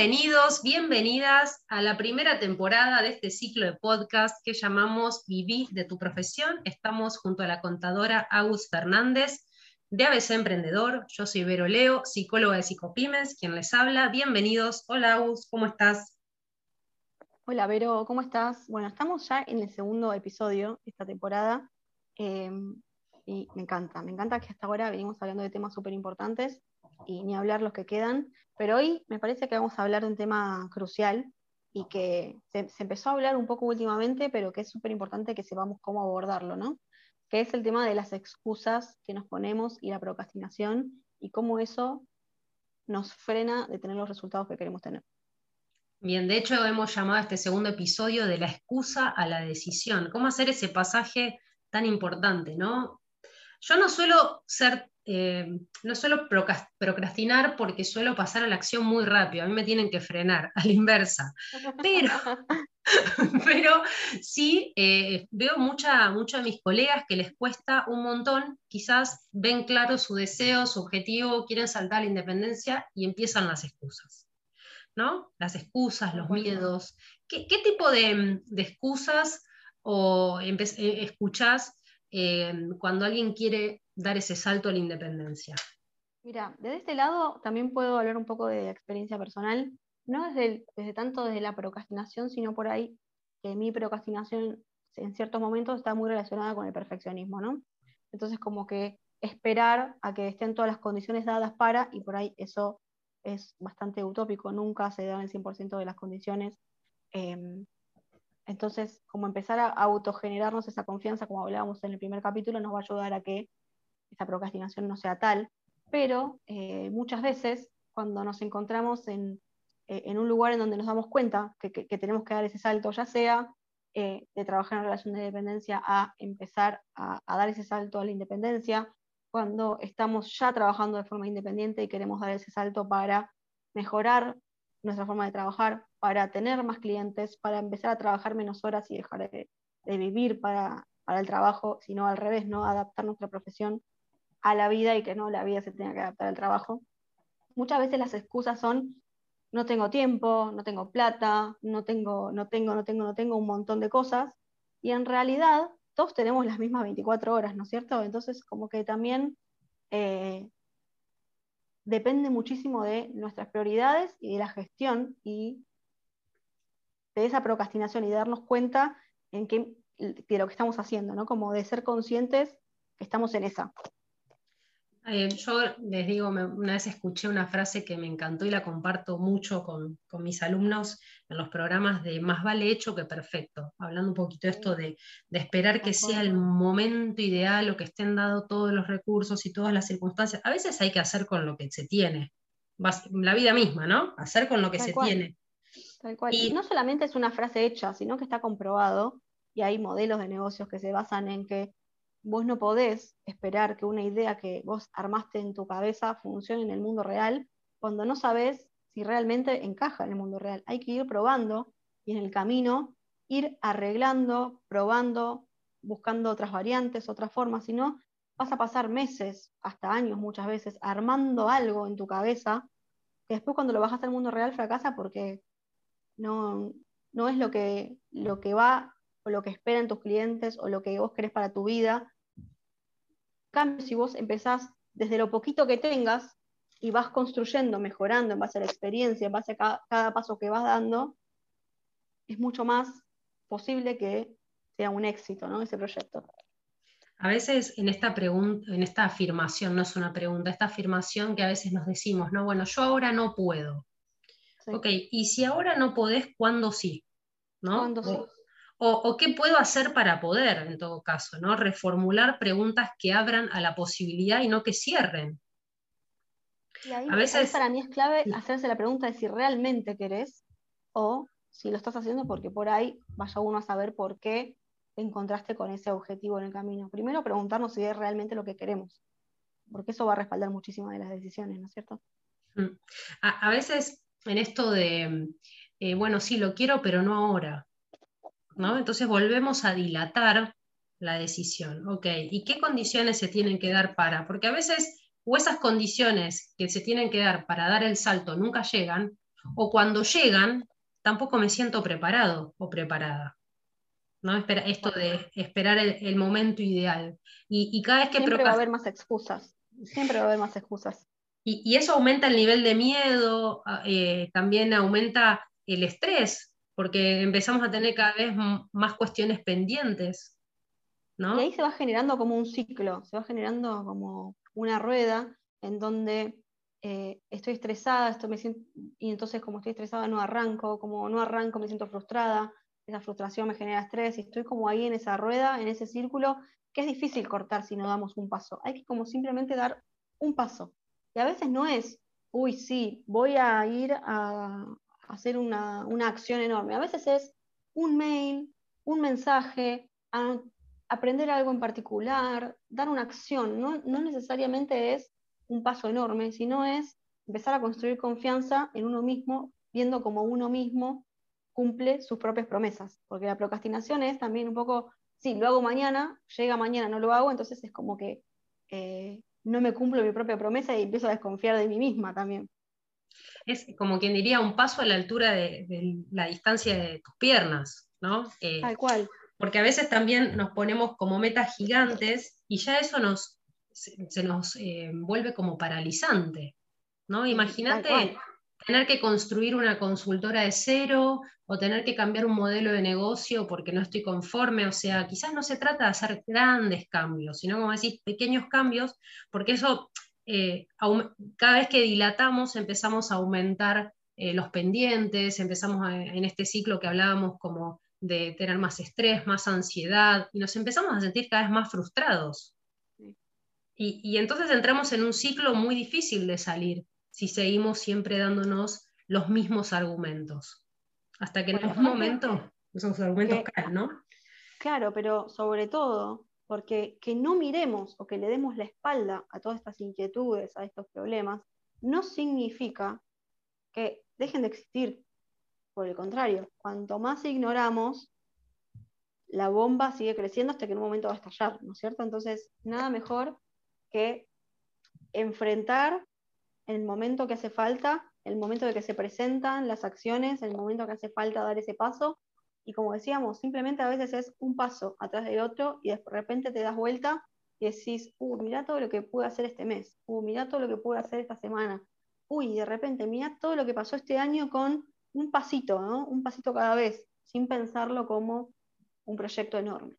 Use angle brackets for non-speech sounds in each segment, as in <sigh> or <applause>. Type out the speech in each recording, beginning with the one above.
Bienvenidos, bienvenidas a la primera temporada de este ciclo de podcast que llamamos Viví de tu profesión. Estamos junto a la contadora Agus Fernández de ABC Emprendedor. Yo soy Vero Leo, psicóloga de Psicopymes, quien les habla. Bienvenidos. Hola Agus, ¿cómo estás? Hola Vero, ¿cómo estás? Bueno, estamos ya en el segundo episodio de esta temporada em, y me encanta, me encanta que hasta ahora venimos hablando de temas súper importantes y ni hablar los que quedan, pero hoy me parece que vamos a hablar de un tema crucial y que se, empezó a hablar un poco últimamente, pero que es súper importante que sepamos cómo abordarlo, ¿no? Que es el tema de las excusas que nos ponemos y la procrastinación y cómo eso nos frena de tener los resultados que queremos tener. Bien, de hecho hemos llamado a este segundo episodio de la excusa a la decisión. ¿Cómo hacer ese pasaje tan importante, no? Yo no suelo ser eh, no suelo procrastinar porque suelo pasar a la acción muy rápido, a mí me tienen que frenar, <laughs> a la inversa. Pero, <laughs> pero sí eh, veo mucha, mucho a mis colegas que les cuesta un montón, quizás ven claro su deseo, su objetivo, quieren saltar a la independencia y empiezan las excusas. ¿no? Las excusas, los miedos. ¿Qué, tipo de, excusas o eh, escuchás cuando alguien quiere dar ese salto a la independencia? Mira, desde este lado también puedo hablar un poco de experiencia personal, no desde, tanto desde la procrastinación, sino por ahí que mi procrastinación en ciertos momentos está muy relacionada con el perfeccionismo, ¿no? Entonces como que esperar a que estén todas las condiciones dadas para, y por ahí eso es bastante utópico, nunca se dan el 100% de las condiciones. Em, entonces, como empezar a autogenerarnos esa confianza, como hablábamos en el primer capítulo, nos va a ayudar a que esa procrastinación no sea tal, pero eh, muchas veces cuando nos encontramos en, eh, en, un lugar en donde nos damos cuenta que, tenemos que dar ese salto, ya sea eh, de trabajar en relación de dependencia a empezar a, dar ese salto a la independencia, cuando estamos ya trabajando de forma independiente y queremos dar ese salto para mejorar nuestra forma de trabajar, para tener más clientes, para empezar a trabajar menos horas y dejar de, vivir para, para, el trabajo, sino al revés, ¿no? adaptar nuestra profesión a la vida y que no la vida se tenga que adaptar al trabajo. Muchas veces las excusas son no tengo tiempo, no tengo plata, no tengo, no tengo, no tengo, no tengo un montón de cosas. Y en realidad todos tenemos las mismas 24 horas, ¿no es cierto? Entonces como que también eh, depende muchísimo de nuestras prioridades y de la gestión y de esa procrastinación y darnos cuenta de lo que estamos haciendo, ¿no? Como de ser conscientes que estamos en esa. Eh, yo les digo, una vez escuché una frase que me encantó y la comparto mucho con, mis alumnos en los programas de más vale hecho que perfecto, hablando un poquito de esto de, esperar que sea el momento ideal o que estén dados todos los recursos y todas las circunstancias. A veces hay que hacer con lo que se tiene, la vida misma, ¿no? Hacer con lo que se tiene. Y no solamente es una frase hecha, sino que está comprobado y hay modelos de negocios que se basan en que vos no podés esperar que una idea que vos armaste en tu cabeza funcione en el mundo real cuando no sabes si realmente encaja en el mundo real. Hay que ir probando y en el camino ir arreglando, probando, buscando otras variantes, otras formas, si no, vas a pasar meses, hasta años muchas veces, armando algo en tu cabeza que después cuando lo bajas al mundo real fracasa porque no, no es lo que, lo que va o lo que esperan tus clientes o lo que vos querés para tu vida. En cambio, si vos empezás desde lo poquito que tengas y vas construyendo, mejorando en base a la experiencia, en base a cada, paso que vas dando, es mucho más posible que sea un éxito ¿no? ese proyecto. A veces en esta pregunta, en esta afirmación, no es una pregunta, esta afirmación que a veces nos decimos, no, bueno, yo ahora no puedo. Ok, y si ahora no podés, ¿cuándo sí? ¿No? ¿Cuándo sí? O, qué puedo hacer para poder, en todo caso, ¿no? Reformular preguntas que abran a la posibilidad y no que cierren. Y ahí, a veces para mí es clave hacerse la pregunta de si realmente querés o si lo estás haciendo porque por ahí vaya uno a saber por qué te encontraste con ese objetivo en el camino. Primero preguntarnos si es realmente lo que queremos, porque eso va a respaldar muchísimas de las decisiones, ¿no es cierto? Mm. A, veces en esto de, eh, bueno, sí, lo quiero, pero no ahora. Entonces volvemos a dilatar la decisión. Ok, ¿y qué condiciones se tienen que dar para? Porque a veces, o esas condiciones que se tienen que dar para dar el salto nunca llegan, o cuando llegan, tampoco me siento preparado o preparada. ¿no? Espera, esto de esperar el, momento ideal. Y, cada vez que Siempre va a haber más excusas. Siempre va a haber más excusas. Y, eso aumenta el nivel de miedo, eh, también aumenta el estrés, porque empezamos a tener cada vez más cuestiones pendientes. ¿no? Y ahí se va generando como un ciclo, se va generando como una rueda en donde eh, estoy estresada, esto me y entonces como estoy estresada no arranco, como no arranco me siento frustrada, esa frustración me genera estrés y estoy como ahí en esa rueda, en ese círculo, que es difícil cortar si no damos un paso. Hay que como simplemente dar un paso. Y a veces no es, uy, sí, voy a ir a, hacer una, acción enorme. A veces es un mail, un mensaje, aprender algo en particular, dar una acción. No, no necesariamente es un paso enorme, sino es empezar a construir confianza en uno mismo, viendo cómo uno mismo cumple sus propias promesas. Porque la procrastinación es también un poco, sí, lo hago mañana, llega mañana, no lo hago, entonces es como que eh, no me cumplo mi propia promesa y empiezo a desconfiar de mí misma también. Es como quien diría un paso a la altura de, la distancia de tus piernas, ¿no? Eh, Tal cual. Porque a veces también nos ponemos como metas gigantes y ya eso nos, se, nos eh, vuelve como paralizante, ¿no? Imagínate tener que construir una consultora de cero o tener que cambiar un modelo de negocio porque no estoy conforme, o sea, quizás no se trata de hacer grandes cambios, sino como decís, pequeños cambios, porque eso, eh, cada vez que dilatamos empezamos a aumentar eh, los pendientes, empezamos en este ciclo que hablábamos como de tener más estrés, más ansiedad, y nos empezamos a sentir cada vez más frustrados. Y, y entonces entramos en un ciclo muy difícil de salir, si seguimos siempre dándonos los mismos argumentos. Hasta que en algún momento esos argumentos caen, ¿no? Claro, pero sobre todo porque que no miremos o que le demos la espalda a todas estas inquietudes, a estos problemas, no significa que dejen de existir. Por el contrario, cuanto más ignoramos, la bomba sigue creciendo hasta que en un momento va a estallar, ¿no es cierto? Entonces, nada mejor que enfrentar el momento que hace falta, el momento de que se presentan las acciones, el momento que hace falta dar ese paso. Y como decíamos, simplemente a veces es un paso atrás del otro y de repente te das vuelta y decís, uh, mira todo lo que pude hacer este mes, uh, mira todo lo que pude hacer esta semana, uy, de repente mira todo lo que pasó este año con un pasito, ¿no? Un pasito cada vez, sin pensarlo como un proyecto enorme.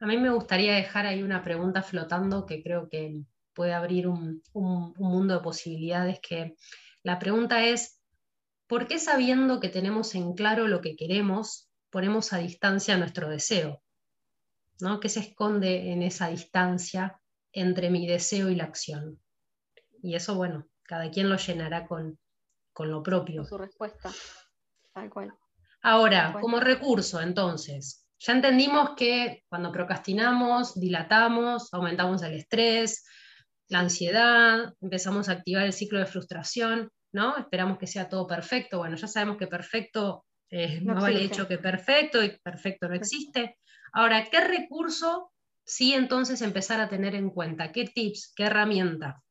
A mí me gustaría dejar ahí una pregunta flotando que creo que puede abrir un, mundo de posibilidades que la pregunta es, ¿por qué sabiendo que tenemos en claro lo que queremos, ponemos a distancia nuestro deseo? ¿no? ¿Qué se esconde en esa distancia entre mi deseo y la acción? Y eso, bueno, cada quien lo llenará con, lo propio. Con su respuesta, tal cual. Ahora, como recurso, entonces, ya entendimos que cuando procrastinamos, dilatamos, aumentamos el estrés, la ansiedad, empezamos a activar el ciclo de frustración, ¿no? Esperamos que sea todo perfecto. Bueno, ya sabemos que perfecto eh, no, vale hecho que perfecto y perfecto no existe. Ahora, ¿qué recurso sí entonces empezar a tener en cuenta? ¿Qué tips, qué herramienta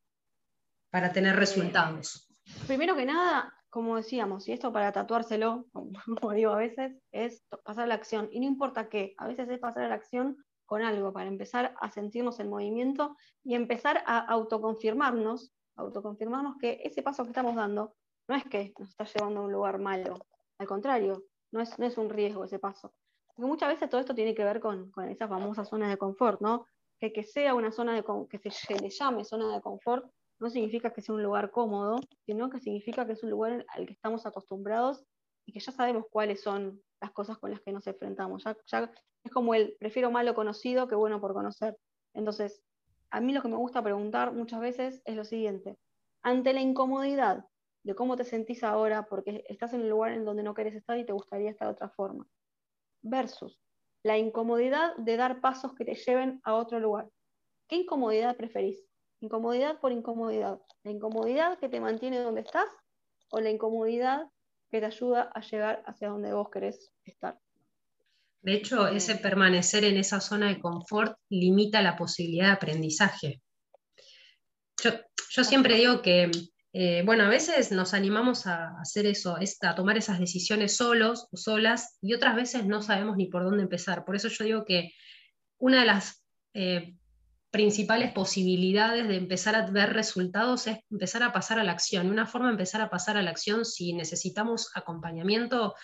para tener eh, resultados? Primero que nada, como decíamos, y esto para tatuárselo, <laughs> como digo a veces, es pasar a la acción. Y no importa qué, a veces es pasar a la acción con algo, para empezar a sentirnos en movimiento y empezar a autoconfirmarnos, autoconfirmarnos que ese paso que estamos dando no es que nos está llevando a un lugar malo, al contrario, no es, no es un riesgo ese paso. Porque muchas veces todo esto tiene que ver con, con esas famosas zonas de confort, ¿no? Que que sea una zona de que se le llame zona de confort no significa que sea un lugar cómodo, sino que significa que es un lugar al que estamos acostumbrados y que ya sabemos cuáles son las cosas con las que nos enfrentamos. Ya, es como el prefiero malo conocido que bueno por conocer. Entonces, a mí lo que me gusta preguntar muchas veces es lo siguiente. Ante la incomodidad de cómo te sentís ahora porque estás en un lugar en donde no querés estar y te gustaría estar de otra forma, versus la incomodidad de dar pasos que te lleven a otro lugar. ¿Qué incomodidad preferís? Incomodidad por incomodidad. ¿La incomodidad que te mantiene donde estás o la incomodidad que te ayuda a llegar hacia donde vos querés estar. De hecho, ese permanecer en esa zona de confort limita la posibilidad de aprendizaje. Yo, siempre digo que eh, bueno, a veces nos animamos a hacer eso, a tomar esas decisiones solos o solas, y otras veces no sabemos ni por dónde empezar. Por eso yo digo que una de las eh, principales posibilidades de empezar a ver resultados es empezar a pasar a la acción. Una forma de empezar a pasar a la acción si necesitamos acompañamiento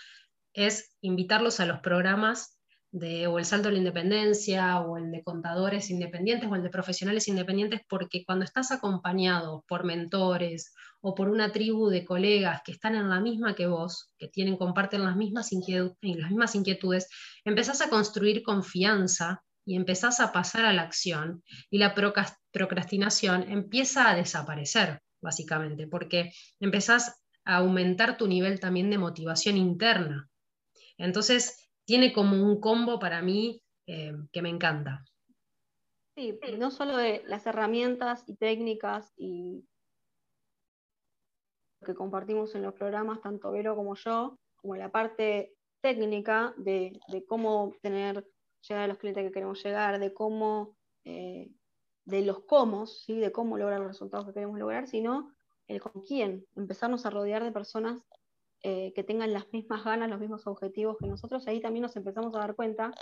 es invitarlos a los programas o el salto de la independencia, o el de contadores independientes, o el de profesionales independientes, porque cuando estás acompañado por mentores o por una tribu de colegas que están en la misma que vos, que tienen, comparten las mismas, las mismas inquietudes, empezás a construir confianza y empezás a pasar a la acción y la procrastinación empieza a desaparecer, básicamente, porque empezás a aumentar tu nivel también de motivación interna. Entonces, tiene como un combo para mí eh, que me encanta. Sí, no solo de las herramientas y técnicas y que compartimos en los programas, tanto Vero como yo, como la parte técnica de, de cómo tener llegar a los clientes que queremos llegar, de cómo, eh, de los cómo, ¿sí? de cómo lograr los resultados que queremos lograr, sino el con quién, empezarnos a rodear de personas eh, que tengan las mismas ganas, los mismos objetivos que nosotros, ahí también nos empezamos a dar cuenta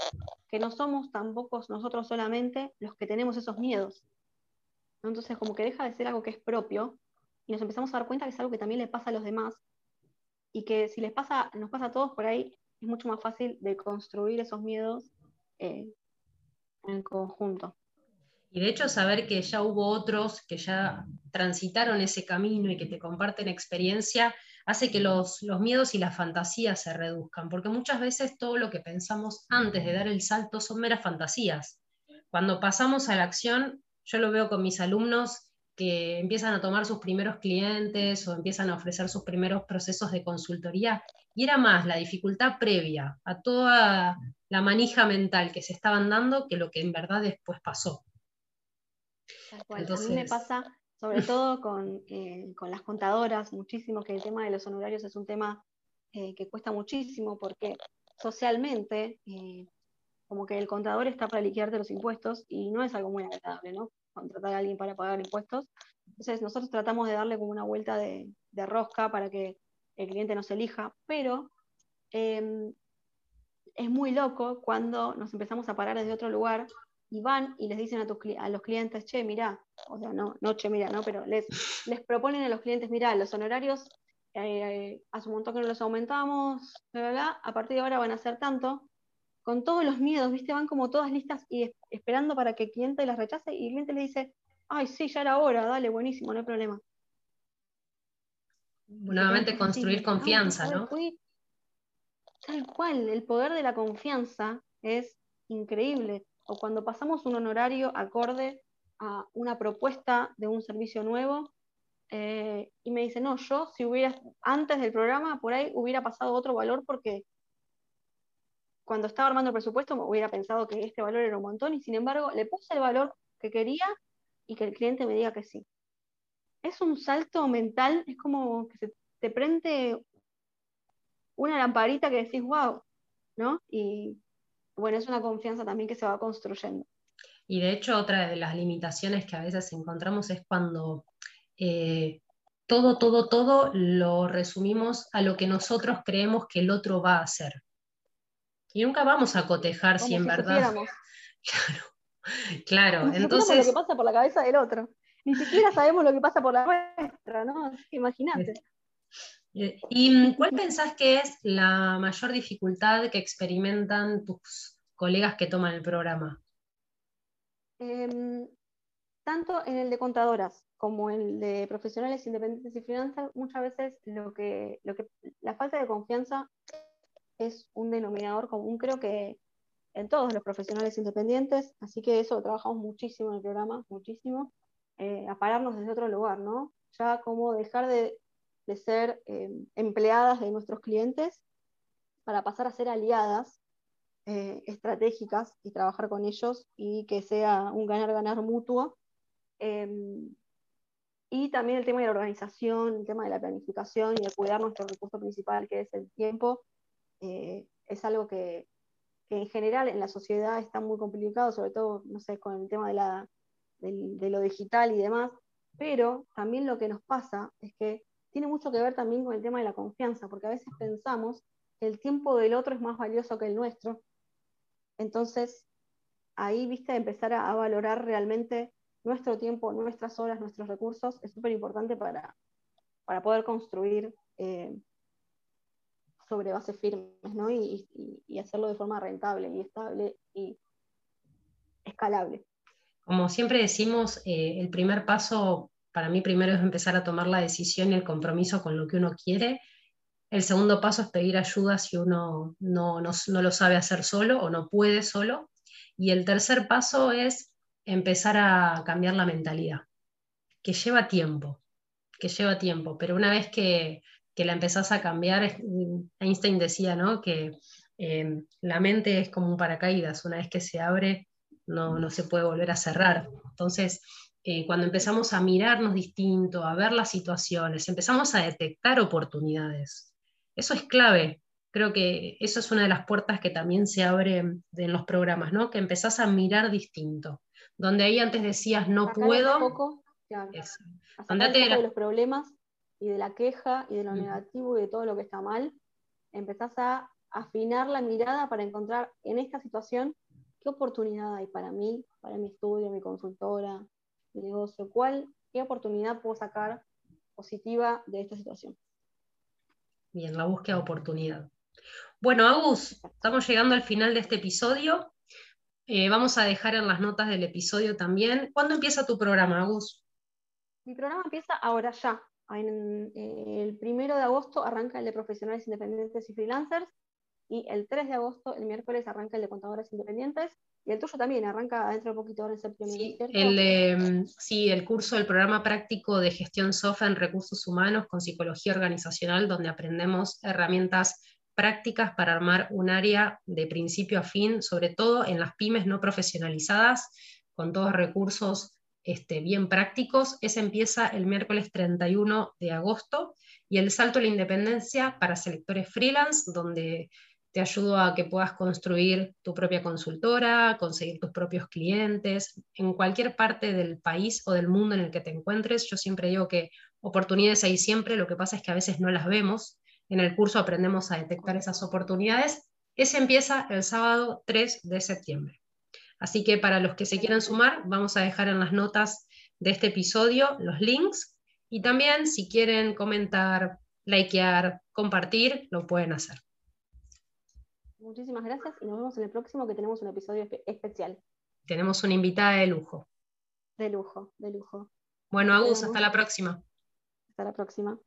que no somos tampoco nosotros solamente los que tenemos esos miedos. Entonces, como que deja de ser algo que es propio y nos empezamos a dar cuenta que es algo que también le pasa a los demás y que si les pasa, nos pasa a todos por ahí, es mucho más fácil de construir esos miedos eh, en conjunto. Y de hecho saber que ya hubo otros que ya transitaron ese camino y que te comparten experiencia, hace que los, los, miedos y las fantasías se reduzcan, porque muchas veces todo lo que pensamos antes de dar el salto son meras fantasías. Cuando pasamos a la acción, yo lo veo con mis alumnos que empiezan a tomar sus primeros clientes o empiezan a ofrecer sus primeros procesos de consultoría, y era más la dificultad previa a toda la manija mental que se estaban dando que lo que en verdad después pasó. A mí me pasa, sobre <laughs> todo eh, con, las contadoras, muchísimo que el tema de los honorarios es un tema eh, que cuesta muchísimo porque socialmente, eh, como que el contador está para liquidarte los impuestos y no es algo muy agradable, ¿no? Contratar a alguien para pagar impuestos. Entonces, nosotros tratamos de darle como una vuelta de, de rosca para que el cliente nos elija, pero em, es muy loco cuando nos empezamos a parar desde otro lugar y van y les dicen a, tus, a los clientes, che, mirá, o sea, no, no, che, mirá, no, pero les, les proponen a los clientes, mirá, los honorarios eh, hace un montón que no los aumentamos, a partir de ahora van a ser tanto, con todos los miedos, ¿viste? Van como todas listas y esperando para que el cliente las rechace y el cliente le dice, ay, sí, ya era hora, dale, buenísimo, no hay problema. Nuevamente construir confianza, ¿no? Tal cual, el poder de la confianza es increíble. O cuando pasamos un honorario acorde a una propuesta de un servicio nuevo, eh, y me dice, no, yo si hubiera, antes del programa, por ahí hubiera pasado otro valor porque cuando estaba armando el presupuesto me hubiera pensado que este valor era un montón y sin embargo le puse el valor que quería y que el cliente me diga que sí. Es un salto mental, es como que se te prende una lamparita que decís, wow, ¿no? Y bueno, es una confianza también que se va construyendo. Y de hecho, otra de las limitaciones que a veces encontramos es cuando eh, todo, todo, todo lo resumimos a lo que nosotros creemos que el otro va a hacer. Y nunca vamos a cotejar si en verdad. <laughs> Claro, claro. entonces. lo que pasa por la cabeza del otro. Ni siquiera sabemos lo que pasa por la nuestra, ¿no? Imagínate. Eh, ¿Y mm, cuál pensás que es la mayor dificultad que experimentan tus colegas que toman el programa? Em, tanto en el de contadoras como en el de profesionales independientes y finanzas, muchas veces lo que, lo que, la falta de confianza es un denominador común, creo que en todos los profesionales independientes, así que eso trabajamos muchísimo en el programa, muchísimo, eh, a pararnos desde otro lugar, ¿no? Ya como dejar de de ser eh, empleadas de nuestros clientes para pasar a ser aliadas eh, estratégicas y trabajar con ellos y que sea un ganar-ganar mutuo. Em, y también el tema de la organización, el tema de la planificación y de cuidar nuestro recurso principal, que es el tiempo, eh, es algo que, en general en la sociedad está muy complicado, sobre todo, no sé, con el tema de, la, de lo digital y demás, pero también lo que nos pasa es que tiene mucho que ver también con el tema de la confianza, porque a veces pensamos que el tiempo del otro es más valioso que el nuestro. Entonces, ahí, viste, empezar a, valorar realmente nuestro tiempo, nuestras horas, nuestros recursos, es súper importante para, para poder construir eh, sobre bases firmes, ¿no? Y, hacerlo de forma rentable y estable y escalable. Como siempre decimos, eh, el primer paso para mí primero es empezar a tomar la decisión y el compromiso con lo que uno quiere. El segundo paso es pedir ayuda si uno no, no, no lo sabe hacer solo o no puede solo. Y el tercer paso es empezar a cambiar la mentalidad, que lleva tiempo, que lleva tiempo, pero una vez que, que la empezás a cambiar, Einstein decía ¿no? que eh, la mente es como un paracaídas, una vez que se abre no, no se puede volver a cerrar. Entonces, eh, cuando empezamos a mirarnos distinto, a ver las situaciones, empezamos a detectar oportunidades. Eso es clave. Creo que eso es una de las puertas que también se abre en los programas, ¿no? Que empezás a mirar distinto. Donde ahí antes decías no puedo. Poco, claro. de los problemas y de la queja y de lo negativo y de todo lo que está mal, empezás a afinar la mirada para encontrar en esta situación qué oportunidad hay para mí, para mi estudio, mi consultora, negocio, cuál, qué oportunidad puedo sacar positiva de esta situación. Bien, la búsqueda de oportunidad. Bueno, Agus, estamos llegando al final de este episodio. Eh, vamos a dejar en las notas del episodio también. ¿Cuándo empieza tu programa, Agus? Mi programa empieza ahora ya, eh, el primero de agosto arranca el de profesionales independientes y freelancers y el 3 de agosto, el miércoles, arranca el de contadores independientes. Y el tuyo también arranca dentro de poquito ahora en septiembre. Sí, el, sí, el curso del programa práctico de gestión SOFA en recursos humanos con psicología organizacional, donde aprendemos herramientas prácticas para armar un área de principio a fin, sobre todo en las pymes no profesionalizadas, con todos recursos este, bien prácticos. Ese empieza el miércoles 31 de agosto y el salto a la independencia para selectores freelance, donde te ayudo a que puedas construir tu propia consultora, conseguir tus propios clientes en cualquier parte del país o del mundo en el que te encuentres. Yo siempre digo que oportunidades hay siempre, lo que pasa es que a veces no las vemos. En el curso aprendemos a detectar esas oportunidades. Ese empieza el sábado 3 de septiembre. Así que para los que se quieran sumar, vamos a dejar en las notas de este episodio los links y también si quieren comentar, likear, compartir, lo pueden hacer. Muchísimas gracias y nos vemos en el próximo que tenemos un episodio especial. Tenemos una invitada de lujo. De lujo, de lujo. Bueno, Agus, hasta la próxima. Hasta la próxima.